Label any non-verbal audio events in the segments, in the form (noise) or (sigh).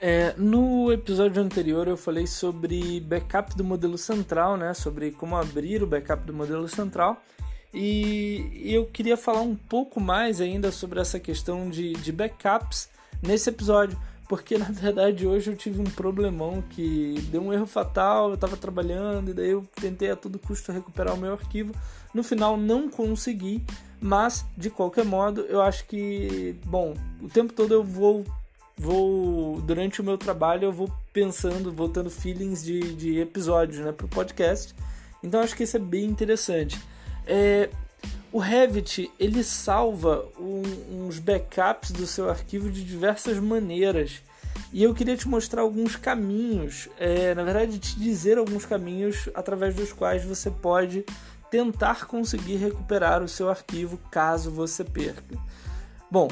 É, no episódio anterior eu falei sobre backup do modelo central, né? Sobre como abrir o backup do modelo central. E eu queria falar um pouco mais ainda sobre essa questão de, de backups nesse episódio, porque na verdade hoje eu tive um problemão que deu um erro fatal, eu estava trabalhando e daí eu tentei a todo custo recuperar o meu arquivo. No final não consegui, mas de qualquer modo eu acho que, bom, o tempo todo eu vou vou durante o meu trabalho eu vou pensando, vou tendo feelings de, de episódios, né, pro podcast. Então acho que isso é bem interessante. É, o Revit ele salva um, uns backups do seu arquivo de diversas maneiras e eu queria te mostrar alguns caminhos, é, na verdade te dizer alguns caminhos através dos quais você pode tentar conseguir recuperar o seu arquivo caso você perca. Bom,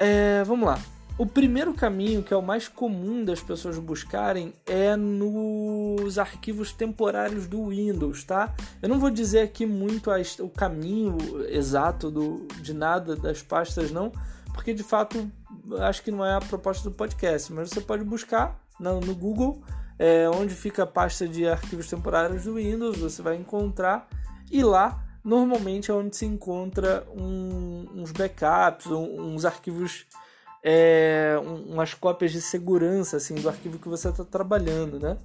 é, vamos lá. O primeiro caminho, que é o mais comum das pessoas buscarem, é nos arquivos temporários do Windows, tá? Eu não vou dizer aqui muito o caminho exato do, de nada das pastas, não, porque de fato acho que não é a proposta do podcast, mas você pode buscar no, no Google é, onde fica a pasta de arquivos temporários do Windows, você vai encontrar e lá normalmente é onde se encontra um, uns backups, um, uns arquivos é, umas cópias de segurança assim do arquivo que você está trabalhando, né?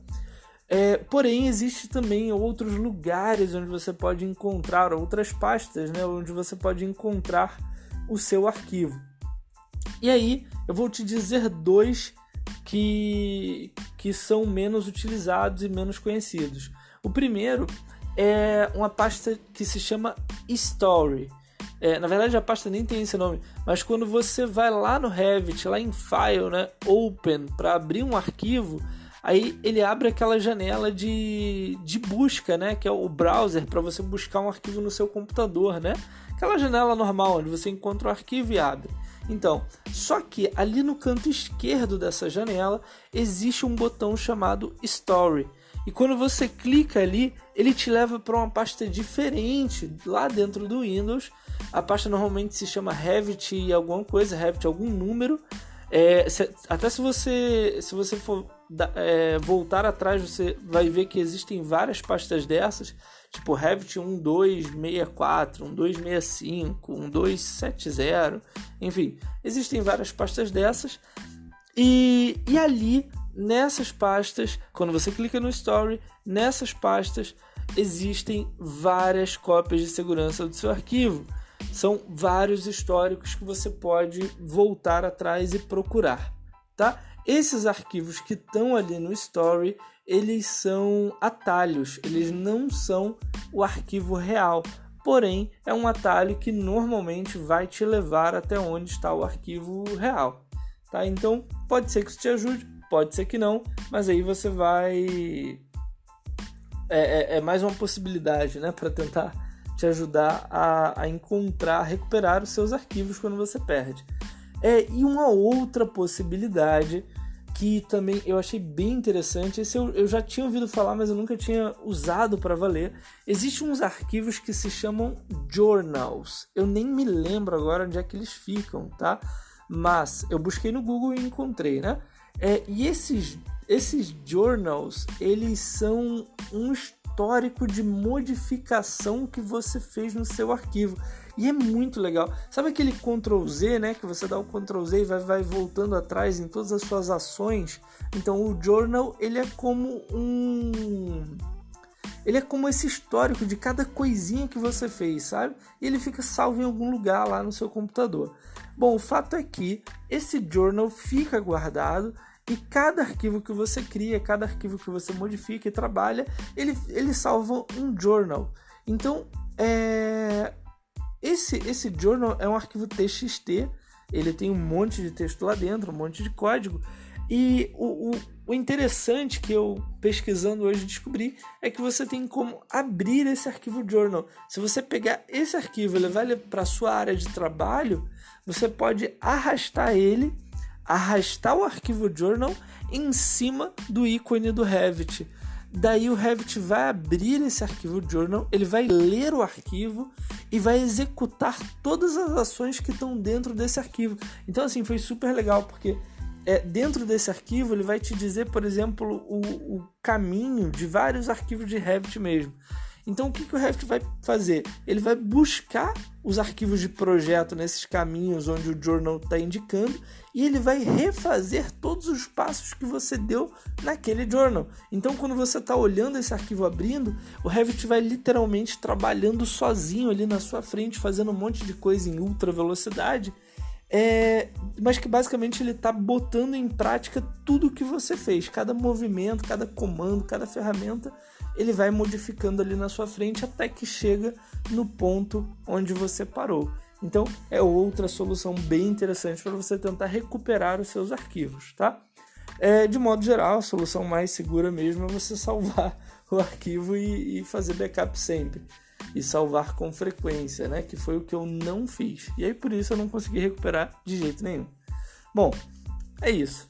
É, porém, existe também outros lugares onde você pode encontrar outras pastas, né? Onde você pode encontrar o seu arquivo. E aí, eu vou te dizer dois que, que são menos utilizados e menos conhecidos. O primeiro é uma pasta que se chama Story. É, na verdade, a pasta nem tem esse nome, mas quando você vai lá no Revit, lá em File, né, Open, para abrir um arquivo, aí ele abre aquela janela de, de busca, né, que é o browser para você buscar um arquivo no seu computador, né? Aquela janela normal onde você encontra o arquivo e abre. Então, só que ali no canto esquerdo dessa janela existe um botão chamado Story. E quando você clica ali, ele te leva para uma pasta diferente lá dentro do Windows a pasta normalmente se chama Revit alguma coisa, Revit algum número. É, se, até se você se você for é, voltar atrás, você vai ver que existem várias pastas dessas, tipo Revit 1264, 1265, 1270, enfim, existem várias pastas dessas. E, e ali, nessas pastas, quando você clica no Story, nessas pastas existem várias cópias de segurança do seu arquivo. São vários históricos que você pode voltar atrás e procurar, tá? Esses arquivos que estão ali no Story, eles são atalhos, eles não são o arquivo real. Porém, é um atalho que normalmente vai te levar até onde está o arquivo real. Tá? Então, pode ser que isso te ajude, pode ser que não, mas aí você vai. É, é, é mais uma possibilidade né, para tentar te ajudar a, a encontrar, recuperar os seus arquivos quando você perde. É, e uma outra possibilidade que também eu achei bem interessante, esse eu, eu já tinha ouvido falar, mas eu nunca tinha usado para valer. Existem uns arquivos que se chamam journals. Eu nem me lembro agora onde é que eles ficam, tá? Mas eu busquei no Google e encontrei, né? É, e esses, esses journals, eles são uns histórico de modificação que você fez no seu arquivo. E é muito legal. Sabe aquele Ctrl Z, né? Que você dá o Ctrl Z e vai, vai voltando atrás em todas as suas ações. Então o journal ele é como um ele é como esse histórico de cada coisinha que você fez, sabe? E ele fica salvo em algum lugar lá no seu computador. Bom, o fato é que esse journal fica guardado e cada arquivo que você cria, cada arquivo que você modifica e trabalha, ele, ele salva um journal. Então, é, esse, esse journal é um arquivo TXT, ele tem um monte de texto lá dentro, um monte de código. E o, o, o interessante que eu pesquisando hoje descobri é que você tem como abrir esse arquivo journal. Se você pegar esse arquivo e levar ele para sua área de trabalho, você pode arrastar ele arrastar o arquivo journal em cima do ícone do Revit. Daí o Revit vai abrir esse arquivo journal, ele vai ler o arquivo e vai executar todas as ações que estão dentro desse arquivo. Então assim foi super legal porque é, dentro desse arquivo ele vai te dizer, por exemplo, o, o caminho de vários arquivos de Revit mesmo. Então, o que, que o Revit vai fazer? Ele vai buscar os arquivos de projeto nesses caminhos onde o journal está indicando e ele vai refazer todos os passos que você deu naquele journal. Então, quando você está olhando esse arquivo abrindo, o Revit vai literalmente trabalhando sozinho ali na sua frente, fazendo um monte de coisa em ultra velocidade. É, mas que basicamente ele está botando em prática tudo que você fez, cada movimento, cada comando, cada ferramenta ele vai modificando ali na sua frente até que chega no ponto onde você parou. Então é outra solução bem interessante para você tentar recuperar os seus arquivos, tá? É, de modo geral, a solução mais segura mesmo é você (laughs) salvar o arquivo e, e fazer backup sempre e salvar com frequência, né? Que foi o que eu não fiz. E aí por isso eu não consegui recuperar de jeito nenhum. Bom, é isso.